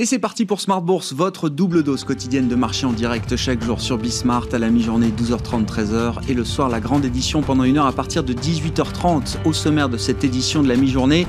Et c'est parti pour Smart Bourse, votre double dose quotidienne de marché en direct chaque jour sur Bismart à la mi-journée 12h30 13h et le soir la grande édition pendant une heure à partir de 18h30 au sommaire de cette édition de la mi-journée.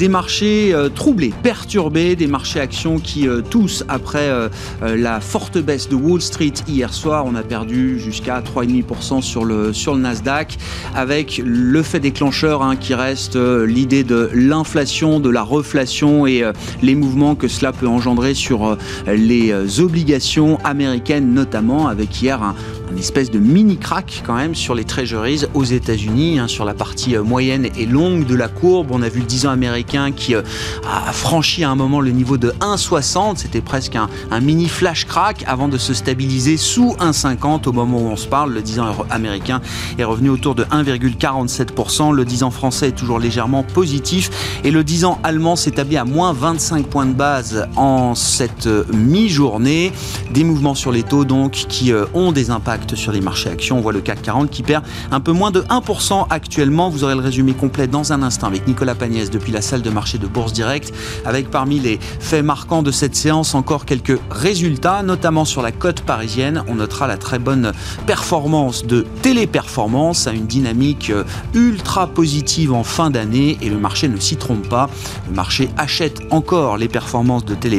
Des marchés euh, troublés, perturbés, des marchés actions qui euh, tous après euh, la forte baisse de Wall Street hier soir, on a perdu jusqu'à 3,5% sur le sur le Nasdaq avec le fait déclencheur hein, qui reste l'idée de l'inflation, de la reflation et les mouvements que cela peut engendrer sur euh, les euh, obligations américaines, notamment avec hier un, espèce de mini crack quand même sur les treasuries aux États-Unis, hein, sur la partie euh, moyenne et longue de la courbe. On a vu le 10 ans américain qui a franchi à un moment le niveau de 1,60. C'était presque un, mini flash crack avant de se stabiliser sous 1,50 au moment où on se parle. Le 10 ans américain est revenu autour de 1,47%. Le 10 ans français est toujours légèrement positif et le 10 ans allemand s'établit à moins 25 points de base en cette euh, mi-journée. Des mouvements sur les taux donc qui euh, ont des impacts sur les marchés actions. On voit le CAC 40 qui perd un peu moins de 1% actuellement. Vous aurez le résumé complet dans un instant avec Nicolas Pagnès depuis la salle de marché de Bourse Direct. Avec parmi les faits marquants de cette séance encore quelques résultats, notamment sur la cote parisienne. On notera la très bonne performance de Téléperformance à une dynamique euh, ultra positive en fin d'année et le marché ne s'y trompe pas. Le marché achète encore les performances de Télé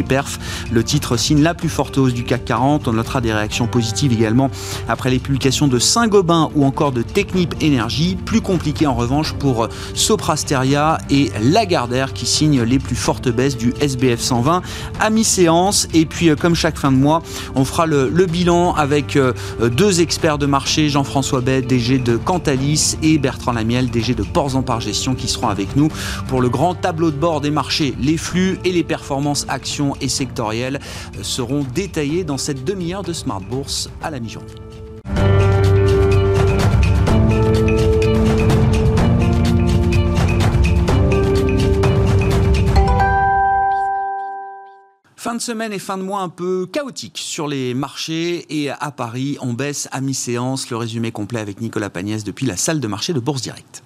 le titre signe la plus forte hausse du CAC 40. On notera des réactions positives également après les publications de Saint-Gobain ou encore de Technip Energy. Plus compliqué en revanche pour Soprasteria et Lagardère qui signent les plus fortes baisses du SBF 120 à mi-séance. Et puis, euh, comme chaque fin de mois, on fera le, bilan avec euh, deux experts de marché, Jean-François Bête, DG de Cantalis, et Bertrand Lamiel, DG de Ports en Par Gestion, qui seront avec nous pour le grand tableau de bord des marchés, les flux et les performances actions et sectorielles euh, seront détaillées dans cette demi-heure de Smart Bourse à la mi-journée. Fin de semaine et fin de mois un peu chaotique sur les marchés et à Paris, on baisse à mi-séance. Le résumé complet avec Nicolas Pagnès depuis la salle de marché de Bourse Directe.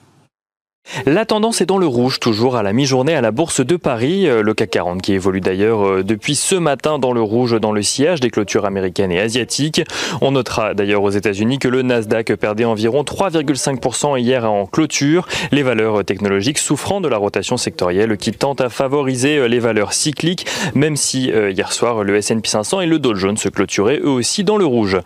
La tendance est dans le rouge, toujours à la mi-journée à la Bourse de Paris. Euh, le CAC 40 qui évolue d'ailleurs euh, depuis ce matin dans le rouge dans le sillage des clôtures américaines et asiatiques. On notera d'ailleurs aux États-Unis que le Nasdaq perdait environ 3,5% hier en clôture. Les valeurs technologiques souffrant de la rotation sectorielle qui tente à favoriser euh, les valeurs cycliques, même si hier soir le S&P 500 et le Dow Jones se clôturaient eux aussi dans le rouge.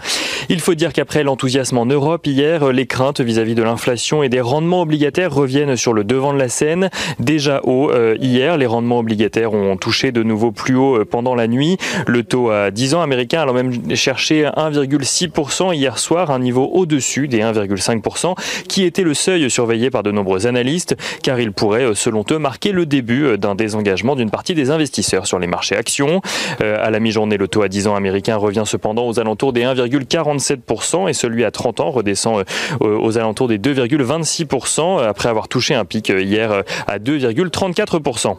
Il faut dire qu'après l'enthousiasme en Europe hier, les craintes vis-à-vis -vis de l'inflation et des rendements obligataires reviennent sur le devant de la scène. Déjà haut euh, hier, les rendements obligataires ont touché de nouveau plus haut euh, pendant la nuit. Le taux à 10 ans américain a même cherché 1,6% hier soir, un niveau au-dessus des 1,5%, qui était le seuil surveillé par de nombreux analystes, car il pourrait, euh, selon eux, marquer le début d'un désengagement d'une partie des investisseurs sur les marchés actions. à la mi-journée, le taux à 10 ans américain revient cependant aux alentours des 1,47% et celui à 30 ans redescend aux alentours des 2,26% après avoir touché touché un pic hier à 2,34%.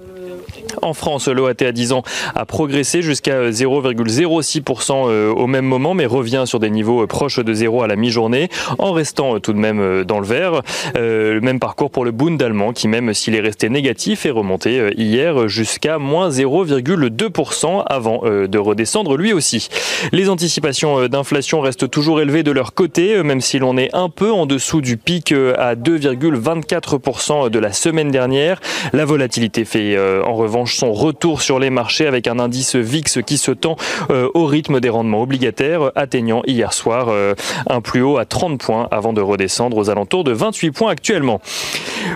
En France, l'OAT à 10 ans a progressé jusqu'à 0,06% euh, au même moment, mais revient sur des niveaux proches de zéro à la mi-journée, en restant euh, tout de même euh, dans le vert. Le même parcours pour le Bund allemand, qui même s'il est resté négatif, est remonté hier jusqu'à moins 0,2% avant de redescendre lui aussi. Les anticipations d'inflation restent toujours élevées de leur côté, même si l'on est un peu en dessous du pic à 2,24% de la semaine dernière. La volatilité fait en revanche son retour sur les marchés avec un indice VIX qui se tend euh, au rythme des rendements obligataires, atteignant hier soir euh, un plus haut à 30 points avant de redescendre aux alentours de 28 points actuellement.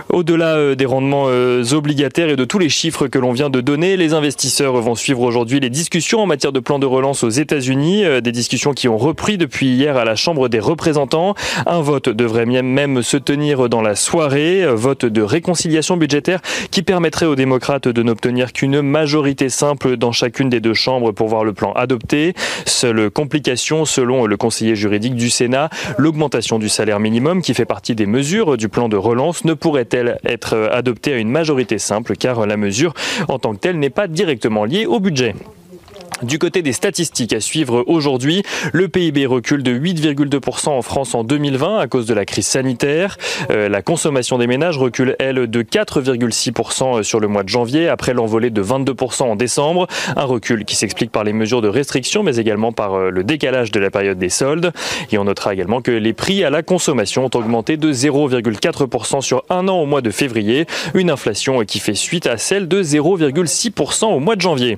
Au-delà euh, des rendements obligataires et de tous les chiffres que l'on vient de donner, les investisseurs vont suivre aujourd'hui les discussions en matière de plan de relance aux États-Unis, des discussions qui ont repris depuis hier à la Chambre des représentants. Un vote devrait même se tenir dans la soirée, vote de réconciliation budgétaire qui permettrait aux démocrates de n'obtenir qu'une majorité simple dans chacune des deux chambres pour voir le plan adopté. Seule complication, selon le conseiller juridique du Sénat, l'augmentation du salaire minimum qui fait partie des mesures du plan de relance ne pourrait-elle être adoptée à une majorité simple car la mesure en tant que telle n'est pas directement liée au budget. Du côté des statistiques à suivre aujourd'hui, le PIB recule de 8,2% en France en 2020 à cause de la crise sanitaire. Euh, la consommation des ménages recule, elle, de 4,6% sur le mois de janvier, après l'envolée de 22% en décembre. Un recul qui s'explique par les mesures de restriction, mais également par euh, le décalage de la période des soldes. Et on notera également que les prix à la consommation ont augmenté de 0,4% sur un an au mois de février, une inflation qui fait suite à celle de 0,6% au mois de janvier.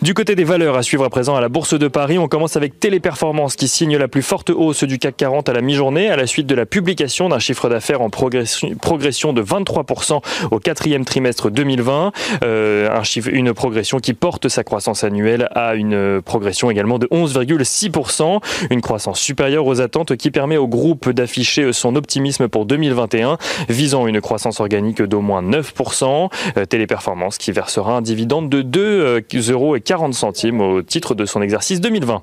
Du côté des valeurs à suivre à présent à la Bourse de Paris, on commence avec Téléperformance qui signe la plus forte hausse du CAC 40 à la mi-journée à la suite de la publication d'un chiffre d'affaires en progression de 23% au quatrième trimestre 2020. Euh, un chiffre, une progression qui porte sa croissance annuelle à une progression également de 11,6%, une croissance supérieure aux attentes qui permet au groupe d'afficher son optimisme pour 2021, visant une croissance organique d'au moins 9%. Euh, Téléperformance qui versera un dividende de 2,40 euros 40 centimes au titre de son exercice 2020.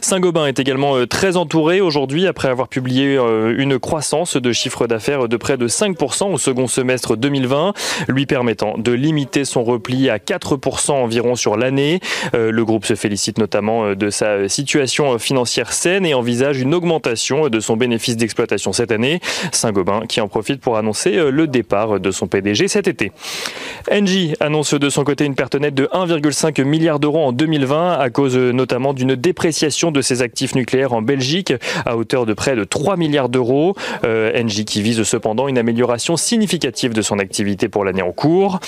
Saint-Gobain est également euh, très entouré aujourd'hui après avoir publié euh, une croissance de chiffre d'affaires de près de 5% au second semestre 2020, lui permettant de limiter son repli à 4% environ sur l'année. Euh, le groupe se félicite notamment de sa situation financière saine et envisage une augmentation de son bénéfice d'exploitation cette année. Saint-Gobain qui en profite pour annoncer le départ de son PDG cet été. Engie annonce de son côté une perte nette de 1,5 milliard d'euros en 2020 à cause notamment d'une dépression de ses actifs nucléaires en Belgique à hauteur de près de 3 milliards d'euros. Euh, Engie qui vise cependant une amélioration significative de son activité pour l'année en cours.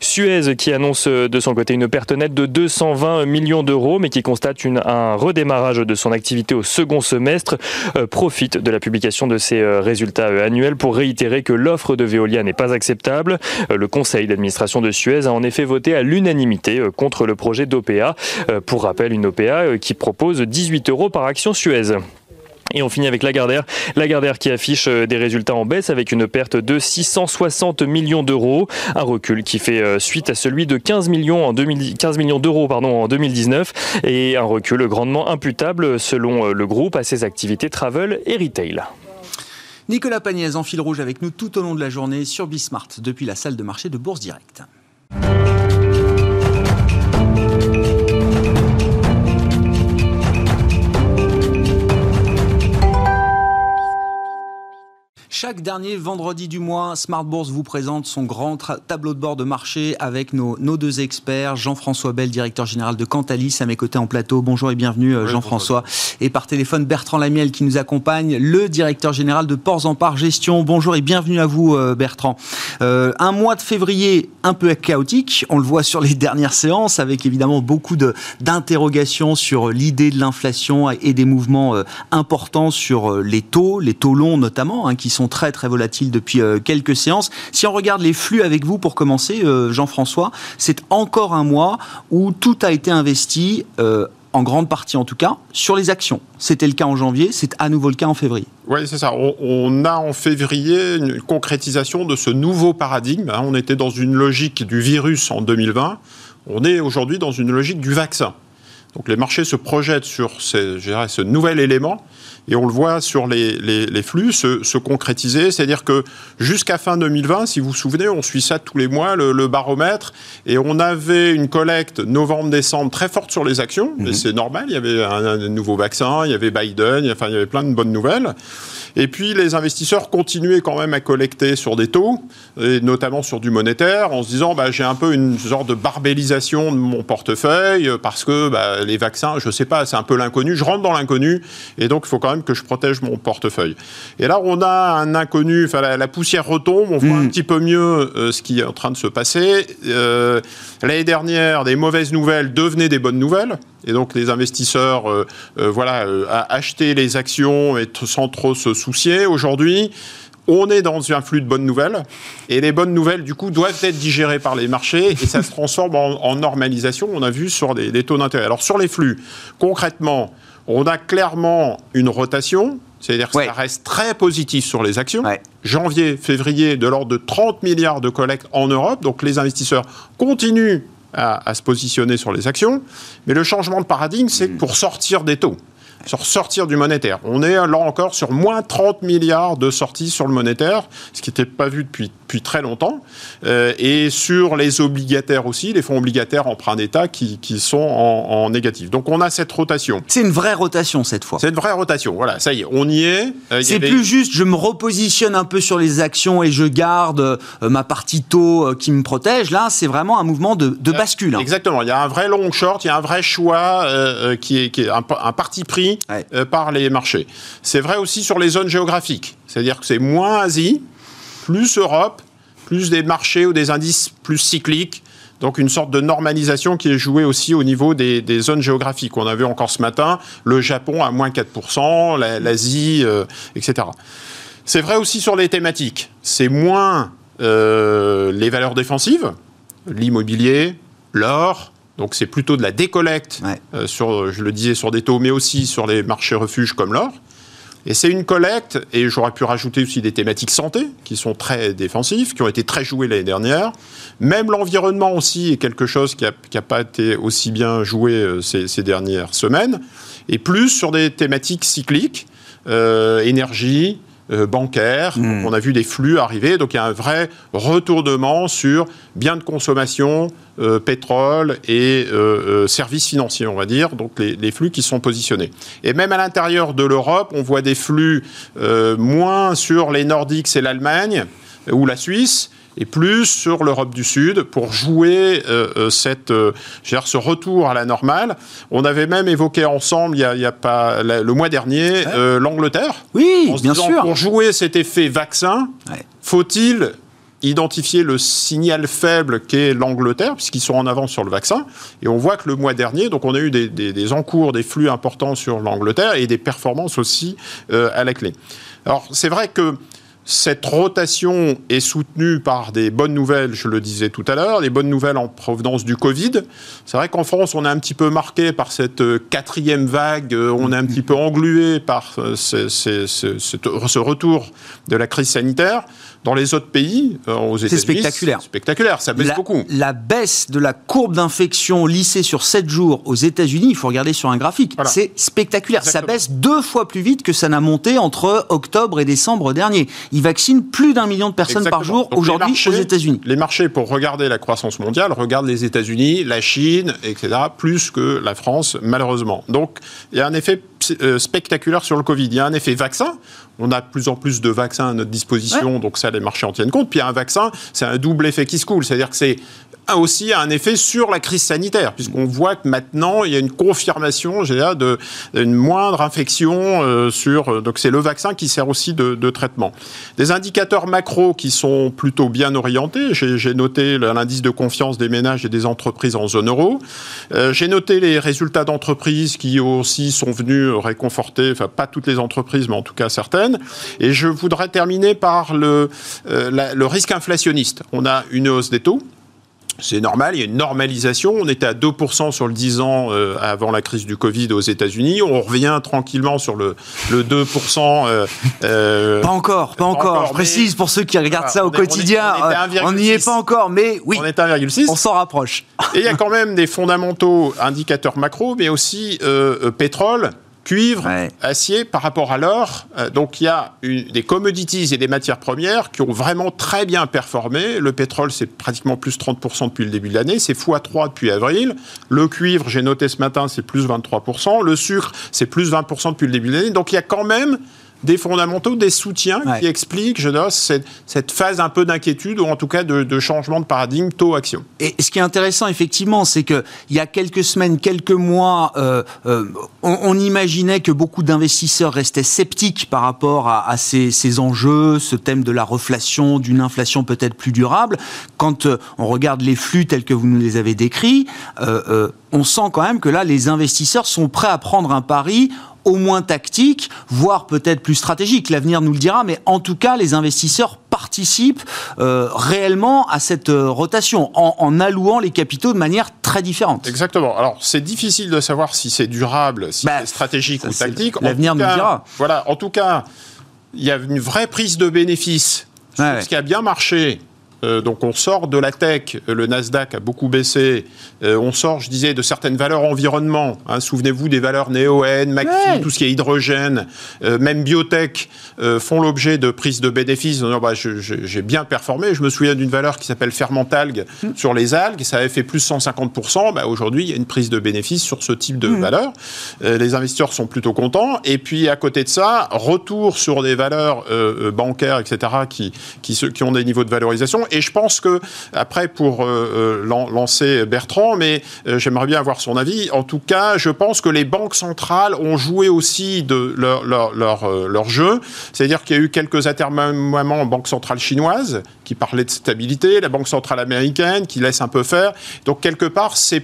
Suez qui annonce de son côté une perte nette de 220 millions d'euros mais qui constate un redémarrage de son activité au second semestre euh, profite de la publication de ses euh, résultats euh, annuels pour réitérer que l'offre de Veolia n'est pas acceptable. le conseil d'administration de Suez a en effet voté à l'unanimité contre le projet d'OPA. pour rappel, une OPA qui propose 18 euros par action Suez. Et on finit avec Lagardère. Lagardère qui affiche euh, des résultats en baisse avec une perte de 660 millions d'euros. Un recul qui fait euh, suite à celui de 15 millions, en 15 millions d'euros en 2019 et un recul grandement imputable selon euh, le groupe à ses activités travel et retail. Nicolas Pagnès en fil rouge avec nous tout au long de la journée sur Bismart depuis la salle de marché de Bourse Directe. Chaque dernier vendredi du mois, Smart Bourse vous présente son grand tableau de bord de marché avec nos, deux experts, Jean-François Bell, directeur général de Cantalis, à mes côtés en plateau. Bonjour et bienvenue euh, Jean-François. Et par téléphone, Bertrand Lamiel qui nous accompagne, le directeur général de Ports en Part Gestion. Bonjour et bienvenue à vous euh, Bertrand. Euh, un mois de février un peu chaotique, on le voit sur les dernières séances, avec évidemment beaucoup d'interrogations sur l'idée de l'inflation et des mouvements importants sur les taux, les taux longs notamment, hein, qui sont très très volatiles depuis euh, quelques séances. Si on regarde les flux avec vous pour commencer, euh, Jean-François, c'est encore un mois où tout a été investi euh, en grande partie en tout cas, sur les actions. C'était le cas en janvier, c'est à nouveau le cas en février. Oui, c'est ça. On, a en février une concrétisation de ce nouveau paradigme. Hein. On était dans une logique du virus en 2020. On est aujourd'hui dans une logique du vaccin. Donc les marchés se projettent sur ces, ce nouvel élément et on le voit sur les, les, flux se, se, concrétiser. C'est-à-dire que jusqu'à fin 2020, si vous vous souvenez, on suit ça tous les mois, le, baromètre, et on avait une collecte novembre-décembre très forte sur les actions, et mhm. c'est normal, il y avait un, nouveau vaccin, il y avait Biden, enfin, il y avait plein de bonnes nouvelles. Et puis les investisseurs continuaient quand même à collecter sur des taux, et notamment sur du monétaire, en se disant bah, j'ai un peu une sorte de barbellisation de mon portefeuille parce que bah, les vaccins, je sais pas, c'est un peu l'inconnu, je rentre dans l'inconnu, et donc il faut quand même que je protège mon portefeuille. Et là, on a un inconnu, enfin la, poussière retombe, on voit un hmm. petit peu mieux euh, ce qui est en train de se passer. Euh, l'année dernière, des mauvaises nouvelles devenaient des bonnes nouvelles. Et donc les investisseurs, euh, voilà, acheté les actions et sans trop se soucier. Aujourd'hui, on est dans un flux de bonnes nouvelles, et les bonnes nouvelles, du coup, doivent être digérées par les marchés, et ça se transforme en, normalisation, on a vu sur des, taux d'intérêt. Alors sur les flux, concrètement, on a clairement une rotation, c'est-à-dire que ça reste très positif sur les actions. Janvier, février, de l'ordre de 30 milliards de collectes en Europe, donc les investisseurs continuent à, se positionner sur les actions, mais le changement de paradigme, c'est hmm. pour sortir des taux. Sur sortir du monétaire. On est là encore sur moins 30 milliards de sorties sur le monétaire, ce qui n'était pas vu depuis, depuis très longtemps. Euh, et sur les obligataires aussi, les fonds obligataires emprunt d'État qui, qui, sont en, négatif. Donc on a cette rotation. C'est une vraie rotation cette fois. C'est une vraie rotation, voilà, ça y est, on y est. Euh, c'est plus juste, je me repositionne un peu sur les actions et je garde euh, ma partie taux qui me protège. Là, c'est vraiment un mouvement de, de bascule. Hein. Exactement, il y a un vrai long short, il y a un vrai choix qui est, qui est un, un parti pris par les marchés. C'est vrai aussi sur les zones géographiques, c'est-à-dire que c'est moins Asie, plus Europe, plus des marchés ou des indices plus cycliques. Donc une sorte de normalisation qui est jouée aussi au niveau des, zones géographiques. On a vu encore ce matin le Japon à moins 4%, l'Asie, euh, etc. C'est vrai aussi sur les thématiques. C'est moins euh, les valeurs défensives, l'immobilier, l'or. Donc c'est plutôt de la décollecte, euh, sur, je le disais, sur des taux, mais aussi sur les marchés refuges comme l'or. Et c'est une collecte, et j'aurais pu rajouter aussi des thématiques santé, qui sont très défensives, qui ont été très jouées l'année dernière. Même l'environnement aussi est quelque chose qui n'a pas été aussi bien joué euh, ces, dernières semaines. Et plus sur des thématiques cycliques, euh, énergie, euh, bancaire. Hmm. On a vu des flux arriver, donc il y a un vrai retournement sur biens de consommation, euh, pétrole et euh, services financiers, on va dire, donc les, flux qui sont positionnés. Et même à l'intérieur de l'Europe, on voit des flux moins sur les Nordiques et l'Allemagne ou la Suisse, et plus sur l'Europe du Sud pour jouer euh, euh cette, euh, ce retour à la normale. On avait même évoqué ensemble, il y a, y a pas le mois dernier, euh, l'Angleterre. Oui, bien sûr. Pour jouer cet effet vaccin, faut-il identifier le signal faible qu'est l'Angleterre, puisqu'ils sont en avance sur le vaccin? Et on voit que le mois dernier, donc on a eu des, des, des encours, des flux importants sur l'Angleterre et des performances aussi euh, à la clé. Alors c'est vrai que cette rotation est soutenue par des bonnes nouvelles, je le disais tout à l'heure, des bonnes nouvelles en provenance du Covid. C'est vrai qu'en France, on est un petit peu marqué par cette euh, quatrième vague, euh, on est un petit peu englué par euh, ce, ce retour de la crise sanitaire. Dans les autres pays, euh, aux États-Unis, c'est spectaculaire. Spectaculaire, ça baisse beaucoup. La baisse de la courbe d'infection lissée sur 7 jours aux États-Unis, il faut regarder sur un graphique, c'est spectaculaire. Ça baisse deux fois plus vite que ça n'a monté entre octobre et décembre dernier. Ils vaccinent plus d'un million de personnes par jour aujourd'hui aux États-Unis. Les marchés, pour regarder la croissance mondiale, regardent les États-Unis, la Chine, etc., plus que la France, malheureusement. Donc, il y a un effet spectaculaire sur le Covid. Il y a un effet vaccin. On a de plus en plus de vaccins à notre disposition, donc ça, les marchés en tiennent compte. Puis un vaccin, c'est un double effet qui se coule. C'est-à-dire que c'est aussi un effet sur la crise sanitaire, puisqu'on voit que maintenant, il y a une confirmation d'une moindre infection euh, sur... Euh, donc c'est le vaccin qui sert aussi de, traitement. Des indicateurs macro qui sont plutôt bien orientés. J'ai noté l'indice de confiance des ménages et des entreprises en zone euro. Euh, j'ai noté les résultats d'entreprises qui aussi sont venus réconforter, enfin pas toutes les entreprises, mais en tout cas certaines. Et je voudrais terminer par le risque inflationniste. On a une hausse des taux c'est normal, il y a une normalisation. On était à 2% sur le 10 ans euh, avant la crise du Covid aux États-Unis. On revient tranquillement sur le, le 2%. Euh, euh, pas encore, pas, encore. Je précise pour ceux qui regardent ça au quotidien. On n'y est pas encore, mais oui. On est à 1,6. On s'en rapproche. Et il y a quand même des fondamentaux indicateurs macro, mais aussi pétrole cuivre, acier par rapport à l'or. Euh, donc il y a des commodities et des matières premières qui ont vraiment très bien performé. Le pétrole, c'est pratiquement plus 30% depuis le début de l'année, c'est x3 depuis avril. Le cuivre, j'ai noté ce matin, c'est plus 23%. Le sucre, c'est plus 20% depuis le début de l'année. Donc il y a quand même des fondamentaux, des soutiens qui expliquent, je note, cette, phase un peu d'inquiétude ou en tout cas de, changement de paradigme taux-action. Et ce qui est intéressant, effectivement, c'est qu'il y a quelques semaines, quelques mois, euh, euh, on, imaginait que beaucoup d'investisseurs restaient sceptiques par rapport à, ces, enjeux, ce thème de la reflation, d'une inflation peut-être plus durable. Quand euh, on regarde les flux tels que vous nous les avez décrits, on sent quand même que là, les investisseurs sont prêts à prendre un pari au moins tactique, voire peut-être plus stratégique. L'avenir nous le dira, mais en tout cas, les investisseurs participent euh, réellement à cette euh, rotation en, allouant les capitaux de manière très différente. Exactement. Alors, c'est difficile de savoir si c'est durable, si bah, c'est stratégique ou tactique. L'avenir nous le dira. Voilà. En tout cas, il y a une vraie prise de bénéfices. Ce qui a bien marché donc on sort de la tech, le Nasdaq a beaucoup baissé, euh, on sort, je disais, de certaines valeurs environnement. Hein. Souvenez-vous des valeurs McPhee, tout ce qui est hydrogène, euh, même biotech font l'objet de prises de bénéfices. Bah, j'ai bien performé. Je me souviens d'une valeur qui s'appelle Fermentalgue mm. sur les algues, ça avait fait plus 150%. Bah, Aujourd'hui, il y a une prise de bénéfices sur ce type de mm. valeur. les investisseurs sont plutôt contents. Et puis à côté de ça, retour sur des valeurs bancaires, etc., qui, qui, qui ont des niveaux de valorisation et je pense que, après, pour euh, euh, lancer Bertrand, mais euh, j'aimerais bien avoir son avis, en tout cas, je pense que les banques centrales ont joué aussi de leur, leur, leur, jeu. C'est-à-dire qu'il y a eu quelques atermoiements en banque centrale chinoise qui parlaient de stabilité, la banque centrale américaine qui laisse un peu faire. Donc, quelque part, c'est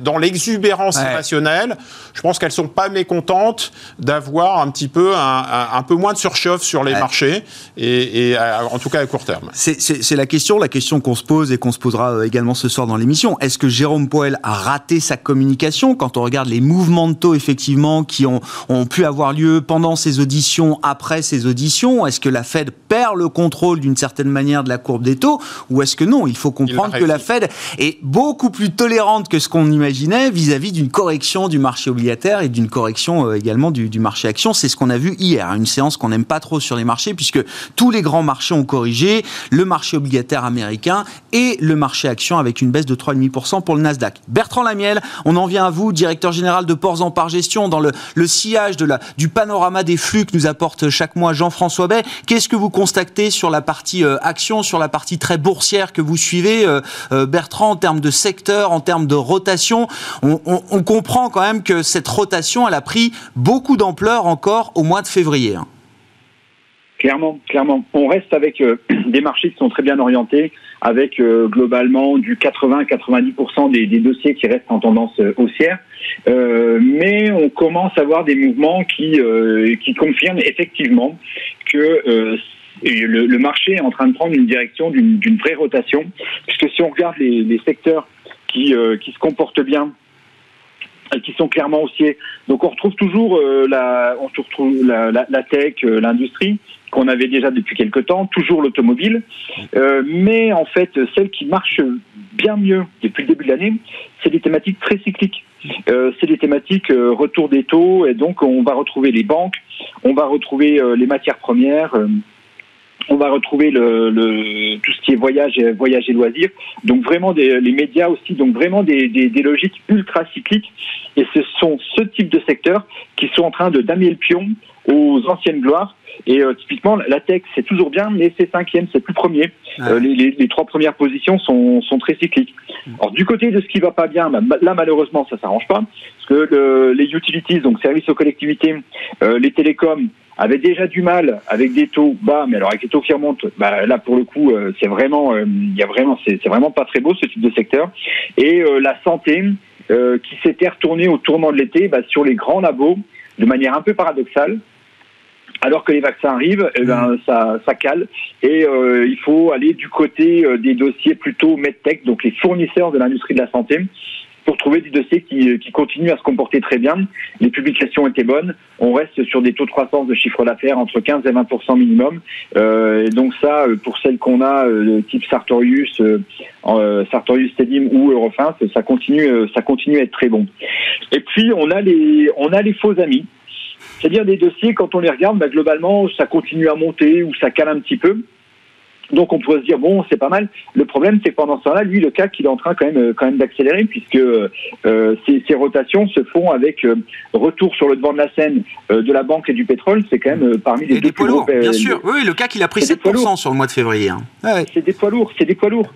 dans l'exubérance nationale, je pense qu'elles sont pas mécontentes d'avoir un petit peu un, peu moins de surchauffe sur les marchés et, en tout cas à court terme. C'est la question, la question qu'on se pose et qu'on se posera euh, également ce soir dans l'émission. Est-ce que Jérôme Poel a raté sa communication quand on regarde les mouvements de taux effectivement qui ont, ont pu avoir lieu pendant ces auditions, après ces auditions? Est-ce que la Fed perd le contrôle d'une certaine manière de la courbe des taux ou est-ce que non? Il faut comprendre que la Fed est beaucoup plus tolérante que ce qu'on on imaginait vis-à-vis d'une correction du marché obligataire et d'une correction euh, également du, marché action. C'est ce qu'on a vu hier, une séance qu'on n'aime pas trop sur les marchés puisque tous les grands marchés ont corrigé, le marché obligataire américain et le marché action avec une baisse de 3,5% pour le Nasdaq. Bertrand Lamiel, on en vient à vous, directeur général de Ports en Par Gestion, dans le, sillage de la, du panorama des flux que nous apporte chaque mois Jean-François Bay. Qu'est-ce que vous constatez sur la partie euh, action, sur la partie très boursière que vous suivez, euh, Bertrand, en termes de secteur, en termes de rotation on, comprend quand même que cette rotation, elle a pris beaucoup d'ampleur encore au mois de février. Hein. Clairement, clairement. On reste avec euh, des marchés qui sont très bien orientés, avec euh, globalement du 80-90% des, dossiers qui restent en tendance euh, haussière. mais on commence à voir des mouvements qui, qui confirment effectivement que le, marché est en train de prendre une direction d'une vraie rotation. Puisque si on regarde les secteurs qui, euh, qui se comportent bien et qui sont clairement haussiers. Donc on retrouve toujours euh, la, on retrouve la, la, la tech, euh, l'industrie qu'on avait déjà depuis quelque temps, toujours l'automobile, euh, mais en fait celle qui marche bien mieux depuis le début de l'année, c'est des thématiques très cycliques. Euh, c'est des thématiques retour des taux et donc on va retrouver les banques, on va retrouver les matières premières on va retrouver le, tout ce qui est voyage, voyage et loisirs. Donc vraiment des, les médias aussi, donc vraiment des, des, logiques ultra cycliques. Et ce sont ce type de secteurs qui sont en train de damer le pion aux anciennes gloires. Et euh, typiquement, la tech, c'est toujours bien, mais c'est cinquième, c'est plus premier. Ah euh, les, les, les, trois premières positions sont, sont très cycliques. Mm. Alors du côté de ce qui va pas bien, bah, là malheureusement, ça s'arrange pas, parce que le, les utilities, donc services aux collectivités, euh, les télécoms, avait déjà du mal avec des taux bas, mais alors avec les taux qui remontent, bah, là pour le coup, euh, c'est vraiment, euh, il y a vraiment, c'est vraiment pas très beau ce type de secteur. Et euh, la santé qui s'était retournée au tournant de l'été bah, sur les grands labos de manière un peu paradoxale. Alors que les vaccins arrivent, eh ben, mmh. ça, ça cale et il faut aller du côté des dossiers plutôt medtech, donc les fournisseurs de l'industrie de la santé, pour trouver des dossiers qui, qui, continuent à se comporter très bien. Les publications étaient bonnes. On reste sur des taux de croissance de chiffre d'affaires entre 15 et 20% minimum. Euh, et donc ça, euh, pour celles qu'on a, euh, type Sartorius, euh, Sartorius Stedim ou Eurofins, ça continue, ça continue à être très bon. Et puis on a les, on a les faux amis. C'est-à-dire des dossiers, quand on les regarde, bah, globalement, ça continue à monter ou ça cale un petit peu. Donc on pourrait se dire bon c'est pas mal. Le problème c'est que pendant ce temps-là, lui le CAC il est en train quand même euh, quand même d'accélérer puisque euh, ces, ces, rotations se font avec euh, retour sur le devant de la scène euh, de la banque et du pétrole. C'est quand même euh, parmi les deux poids lourds. Bien sûr, oui le CAC il a pris 7% sur le mois de février. Hein. C'est des poids lourds, c'est des poids lourds.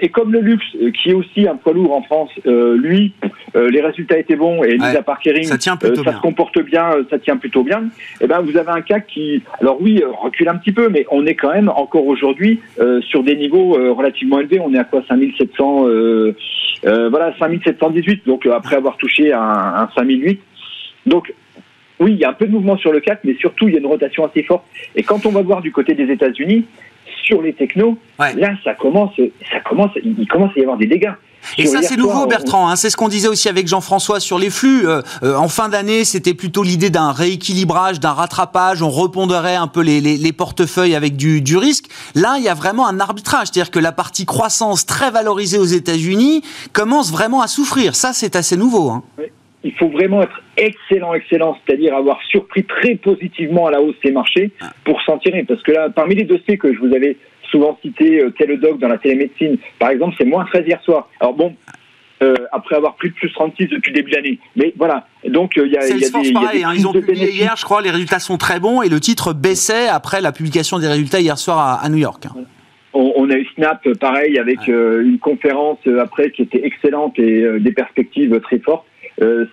et comme le luxe qui est aussi un poids lourd en France, lui les résultats étaient bons et mis à part Kering, ça, tient plutôt ça se comporte bien, ça tient plutôt bien. Et eh ben vous avez un CAC qui alors oui recule un petit peu, mais on est quand même encore aujourd'hui euh, sur des niveaux euh, relativement élevés. On est à quoi 5700 euh, voilà 5718 donc après avoir touché un, un 5008 donc oui, il y a un peu de mouvement sur le CAC, mais surtout, il y a une rotation assez forte. Et quand on va voir du côté des États-Unis, sur les technos, là, ça commence, ça commence, il commence à y avoir des dégâts. Et ça, c'est nouveau, Bertrand. Hein. c'est ce qu'on disait aussi avec Jean-François sur les flux. Euh, euh, en fin d'année, c'était plutôt l'idée d'un rééquilibrage, d'un rattrapage. On reponderait un peu les, les, les portefeuilles avec du, du, risque. Là, il y a vraiment un arbitrage. C'est-à-dire que la partie croissance très valorisée aux États-Unis commence vraiment à souffrir. Ça, c'est assez nouveau. Hein. Il faut vraiment être excellent, excellent, c'est-à-dire avoir surpris très positivement à la hausse ces marchés ah. pour s'en tirer. Parce que là, parmi les dossiers que je vous avais souvent cité euh, Teledoc dans la télémédecine, par exemple, c'est moins 13 hier soir. Alors bon, euh, après avoir pris de plus 36 depuis le début de l'année. Mais voilà, donc euh, il y, a, y, a des, pareil, hein, ils ont publié hier, je crois, les résultats sont très bons et le titre baissait après la publication des résultats hier soir à, New York. Hein. On, a eu Snap, pareil, avec euh, une conférence après qui était excellente et des perspectives très fortes.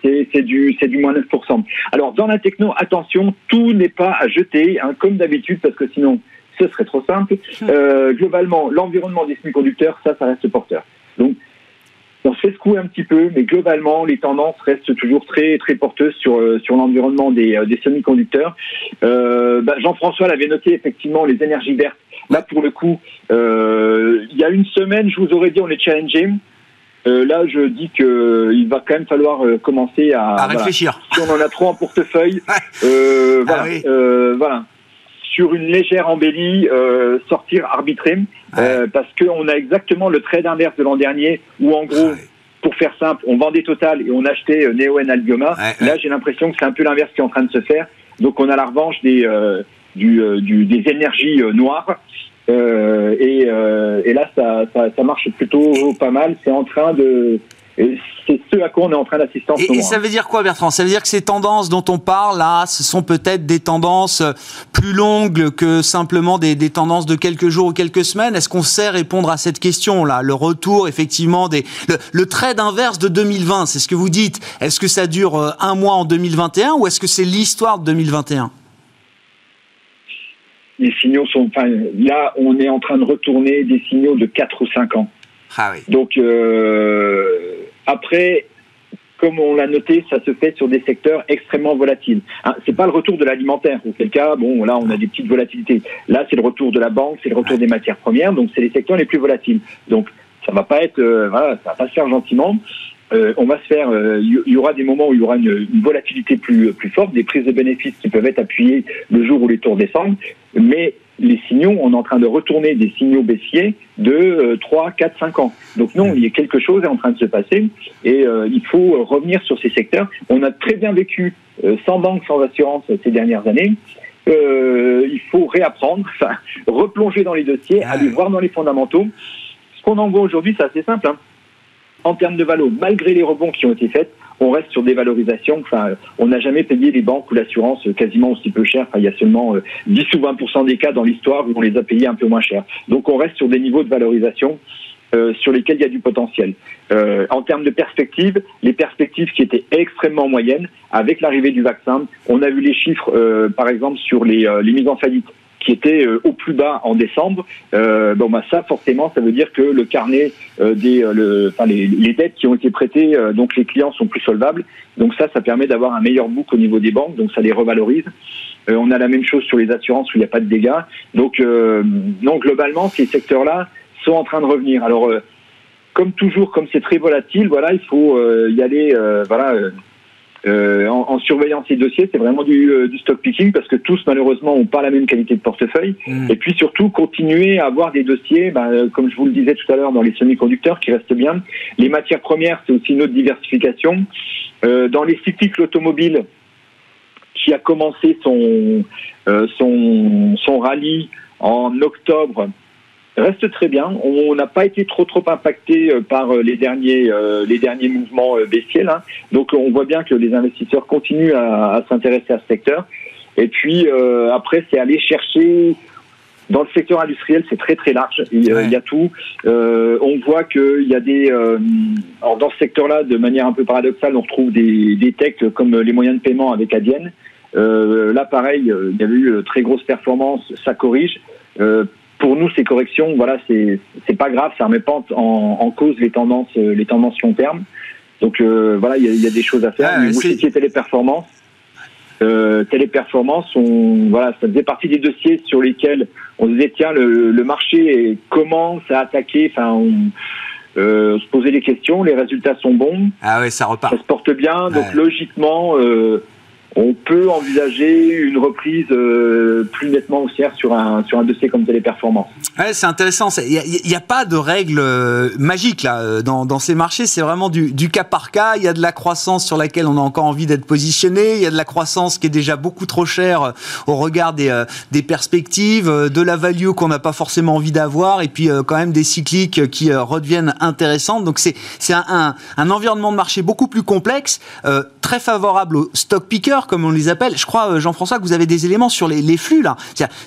c'est du c'est du moins 9%. Alors dans la techno, attention, tout n'est pas à jeter, hein, comme d'habitude, parce que sinon ce serait trop simple. Euh, globalement, l'environnement des semi-conducteurs, ça, ça reste porteur. Donc, on se fait secouer un petit peu, mais globalement, les tendances restent toujours très très porteuses sur euh, sur l'environnement des, euh, des semi-conducteurs. Euh, bah, Jean-François l'avait noté effectivement les énergies vertes. Là, pour le coup, euh, il y a une semaine, je vous aurais dit on est challengé. Euh, là, je dis que il va quand même falloir commencer à, à réfléchir. si on en a trop en portefeuille, euh, voilà, ah voilà sur une légère embellie, euh, sortir arbitré, euh, parce qu'on a exactement le trade inverse de l'an dernier, où en gros, pour faire simple, on vendait Total et on achetait euh, Neoen Albioma. Là, j'ai l'impression que c'est un peu l'inverse qui est en train de se faire. Donc, on a la revanche des, euh, du, du, des énergies noires. Et, et, là, ça, ça, ça marche plutôt pas mal. C'est en train de c'est ce à quoi on est en train d'assister en et, Et ça veut dire quoi, Bertrand? Ça veut dire que ces tendances dont on parle là, ce sont peut-être des tendances plus longues que simplement des, des tendances de quelques jours ou quelques semaines? Est-ce qu'on sait répondre à cette question là Le retour, effectivement, des le, le trade inverse de 2020, c'est ce que vous dites. Est-ce que ça dure euh, un mois en 2021 ou est-ce que c'est l'histoire de 2021 Les signaux sont. Enfin, là, on est en train de retourner des signaux de 4 ou 5 ans. Ah. Donc euh, après, comme on l'a noté, ça se fait sur des secteurs extrêmement volatiles. Hein, c'est pas le retour de l'alimentaire, auquel cas, bon, là, on a des petites volatilités. Là, c'est le retour de la banque, c'est le retour des matières premières, donc c'est les secteurs les plus volatiles. Donc, ça va pas être, euh, ça va pas se faire gentiment. Euh, on va se faire, il y, aura des moments où il y aura une, une, volatilité plus plus forte, des prises de bénéfices qui peuvent être appuyées le jour où les tours descendent, mais les signaux, on est en train de retourner des signaux baissiers de 3, 4, 5 ans. Donc non, il y a quelque chose est en train de se passer et euh, il faut revenir sur ces secteurs. On a très bien vécu euh, sans banque, sans assurance ces dernières années. Euh, il faut réapprendre, enfin, replonger dans les dossiers, aller voir dans les fondamentaux. Ce qu'on en voit aujourd'hui, c'est assez simple. Hein. En termes de valo, malgré les rebonds qui ont été faits, on reste sur des valorisations. Enfin, on n'a jamais payé les banques ou l'assurance quasiment aussi peu cher. Enfin, il y a seulement 10 euh, ou 20% des cas dans l'histoire où on les a payés un peu moins cher. Donc, on reste sur des niveaux de valorisation euh, sur lesquels il y a du potentiel. Euh, en termes de perspectives, les perspectives qui étaient extrêmement moyennes, avec l'arrivée du vaccin, on a vu les chiffres, euh, par exemple, sur les, euh, les mises en faillite qui était euh, au plus bas en décembre, euh, bon bah ça forcément ça veut dire que le carnet euh, des le, enfin, les, les, dettes qui ont été prêtées donc les clients sont plus solvables. Donc ça ça permet d'avoir un meilleur book au niveau des banques donc ça les revalorise. On a la même chose sur les assurances où il n'y a pas de dégâts. Donc non globalement ces secteurs là sont en train de revenir. Alors comme toujours comme c'est très volatile voilà il faut y aller voilà euh, en, en, surveillant ces dossiers, c'est vraiment du, euh, du, stock picking parce que tous malheureusement n'ont pas la même qualité de portefeuille. Mmh. Et puis surtout continuer à avoir des dossiers, ben, euh, comme je vous le disais tout à l'heure, dans les semi-conducteurs qui restent bien. Les matières premières, c'est aussi une autre diversification. Euh, dans les cycles automobiles, qui a commencé son, euh, son, son rallye en octobre reste très bien. On n'a pas été trop trop impacté euh, par euh, les derniers euh, les derniers mouvements baissiers là. Donc on voit bien que les investisseurs continuent à, à s'intéresser à ce secteur. Et puis après c'est aller chercher dans le secteur industriel, c'est très très large. Il, ouais. il y a tout. Euh, on voit qu'il y a des. Euh, alors dans ce secteur-là, de manière un peu paradoxale, on retrouve des, des techs comme les moyens de paiement avec Adyen. Euh, là, pareil, il y avait eu très grosse performance, ça corrige pour nous, ces corrections, voilà, c'est pas grave, ça remet pas en, en, cause les tendances, euh, les tendances long terme. Donc euh, voilà, il y, y, a des choses à faire. Ah, vous citiez téléperformance. Euh, téléperformance, on, voilà, ça faisait partie des dossiers sur lesquels on se disait tiens, le, le marché commence à attaquer. Enfin, se poser des questions. Les résultats sont bons. Ah ouais, ça repart. Ça se porte bien. Donc logiquement, on peut envisager une reprise euh, plus nettement haussière sur un, sur un dossier comme Téléperformance. Ouais, c'est intéressant. Il n'y a, pas de règle euh, magique là, euh, dans, dans ces marchés. C'est vraiment du, du, cas par cas. Il y a de la croissance sur laquelle on a encore envie d'être positionné. Il y a de la croissance qui est déjà beaucoup trop chère au regard des, des perspectives, de la value qu'on n'a pas forcément envie d'avoir, et puis quand même des cycliques qui redeviennent intéressantes. Donc c'est un, un, un, environnement de marché beaucoup plus complexe, très favorable aux stock pickers comme on les appelle. Je crois, euh, Jean-François, que vous avez des éléments sur les, les flux là.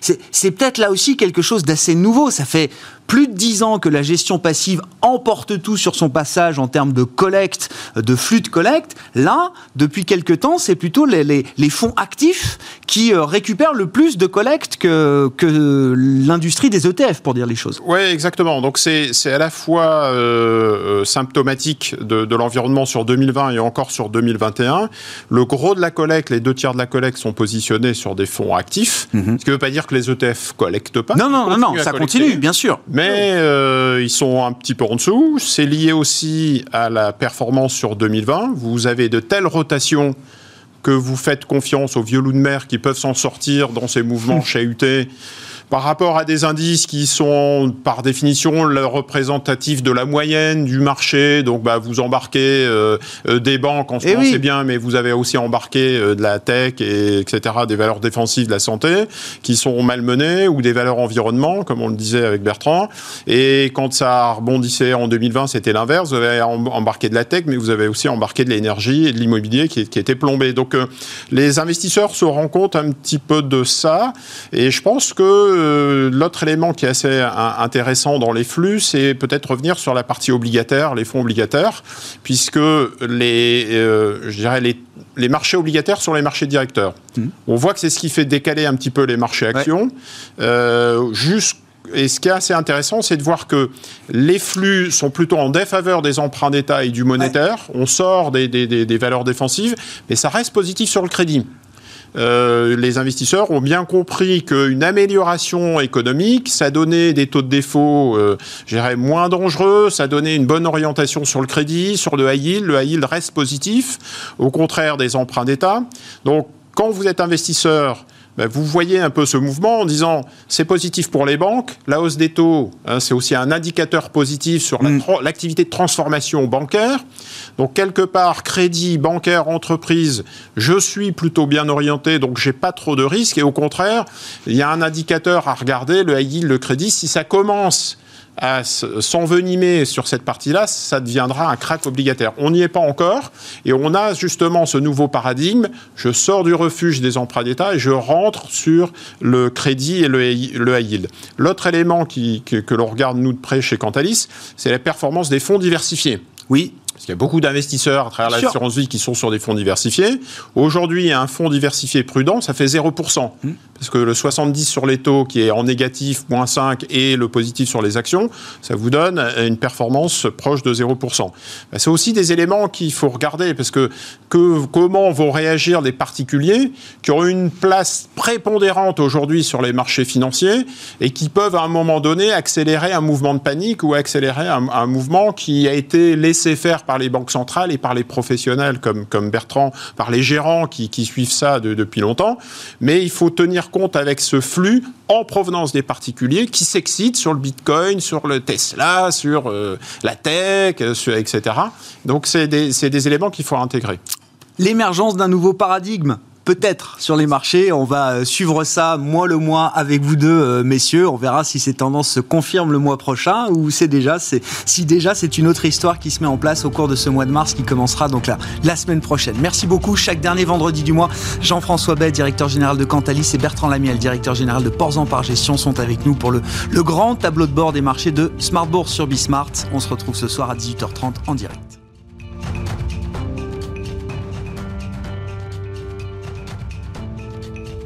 C'est peut-être là aussi quelque chose d'assez nouveau. Ça fait plus de 10 ans que la gestion passive emporte tout sur son passage en termes de collecte, de flux de collecte. Là, depuis quelques temps, c'est plutôt les, les, les, fonds actifs qui euh, récupèrent le plus de collecte que, que l'industrie des ETF, pour dire les choses. Oui, exactement. Donc c'est à la fois euh, euh, symptomatique de, de l'environnement sur 2020 et encore sur 2021. Le gros de la collecte, les deux tiers de la collecte sont positionnés sur des fonds actifs, mhm. ce qui ne veut pas dire que les ETF collectent pas. Non, non, non, non ça continue, bien sûr mais euh, ils sont un petit peu en dessous. C'est lié aussi à la performance sur 2020. Vous avez de telles rotations que vous faites confiance aux vieux loups de mer qui peuvent s'en sortir dans ces mouvements chahutés par rapport à des indices qui sont par définition le représentatif de la moyenne du marché. Donc bah, vous embarquez euh, euh, des banques en ce eh c'est bien, mais vous avez aussi embarqué euh, de la tech et etc. des valeurs défensives de la santé qui sont malmenées ou des valeurs environnement comme on le disait avec Bertrand. Et quand ça rebondissait en 2020, c'était l'inverse. Vous avez embarqué de la tech, mais vous avez aussi embarqué de l'énergie et de l'immobilier qui, qui était plombé. Donc les investisseurs se rendent compte un petit peu de ça et je pense que euh, l'autre élément qui est assez intéressant dans les flux, c'est peut-être revenir sur la partie obligataire, les fonds obligataires, puisque les, euh, je dirais les, les, marchés obligataires sont les marchés directeurs. Mmh. On voit que c'est ce qui fait décaler un petit peu les marchés actions. Euh, et ce qui est assez intéressant, c'est de voir que les flux sont plutôt en défaveur des emprunts d'État et du monétaire. On sort des, des, des, valeurs défensives, mais ça reste positif sur le crédit. Euh, les investisseurs ont bien compris qu'une amélioration économique, ça donnait des taux de défaut, euh, moins dangereux, ça donnait une bonne orientation sur le crédit, sur le high yield. Le high yield reste positif, au contraire des emprunts d'État. Donc, quand vous êtes investisseur, ben, vous voyez un peu ce mouvement en disant c'est positif pour les banques, la hausse des taux, hein, c'est aussi un indicateur positif sur mm. l'activité de transformation bancaire. Donc quelque part, crédit, bancaire, entreprise, je suis plutôt bien orienté, donc j'ai pas trop de risques. Et au contraire, il y a un indicateur à regarder, le high yield, le crédit, si ça commence à s'envenimer sur cette partie-là, ça deviendra un crack obligataire. On n'y est pas encore, et on a justement ce nouveau paradigme. Je sors du refuge des emprunts d'État et je rentre sur le crédit et le, high yield. L'autre élément que, que l'on regarde nous de près chez Cantalis, c'est la performance des fonds diversifiés. Oui, parce qu'il y a beaucoup d'investisseurs à travers l'assurance vie qui sont sur des fonds diversifiés. Aujourd'hui, un fonds diversifié prudent, ça fait 0%. Mmh. Parce que le 70 sur les taux qui est en négatif, moins 5, et le positif sur les actions, ça vous donne une performance proche de 0%. Ben, c'est aussi des éléments qu'il faut regarder, parce que, que comment vont réagir les particuliers qui ont une place prépondérante aujourd'hui sur les marchés financiers et qui peuvent à un moment donné accélérer un mouvement de panique ou accélérer un, un mouvement qui a été laissé faire par les banques centrales et par les professionnels comme, comme Bertrand, par les gérants qui, qui suivent ça depuis longtemps. Mais il faut tenir compte avec ce flux en provenance des particuliers qui s'excitent sur le Bitcoin, sur le Tesla, sur euh, la tech, euh, etc. Donc c'est des, des éléments qu'il faut intégrer. L'émergence d'un nouveau paradigme peut-être sur les marchés. On va euh, suivre ça mois le mois avec vous deux, euh, messieurs. On verra si ces tendances se confirment le mois prochain ou c'est déjà, c'est, si déjà c'est une autre histoire qui se met en place au cours de ce mois de mars qui commencera donc la, la semaine prochaine. Merci beaucoup. Chaque dernier vendredi du mois, Jean-François Bay, directeur général de Cantalis et Bertrand Lamiel, directeur général de Ports par Gestion sont avec nous pour le, le grand tableau de bord des marchés de Smart Bourse sur Bismart. On se retrouve ce soir à 18h30 en direct.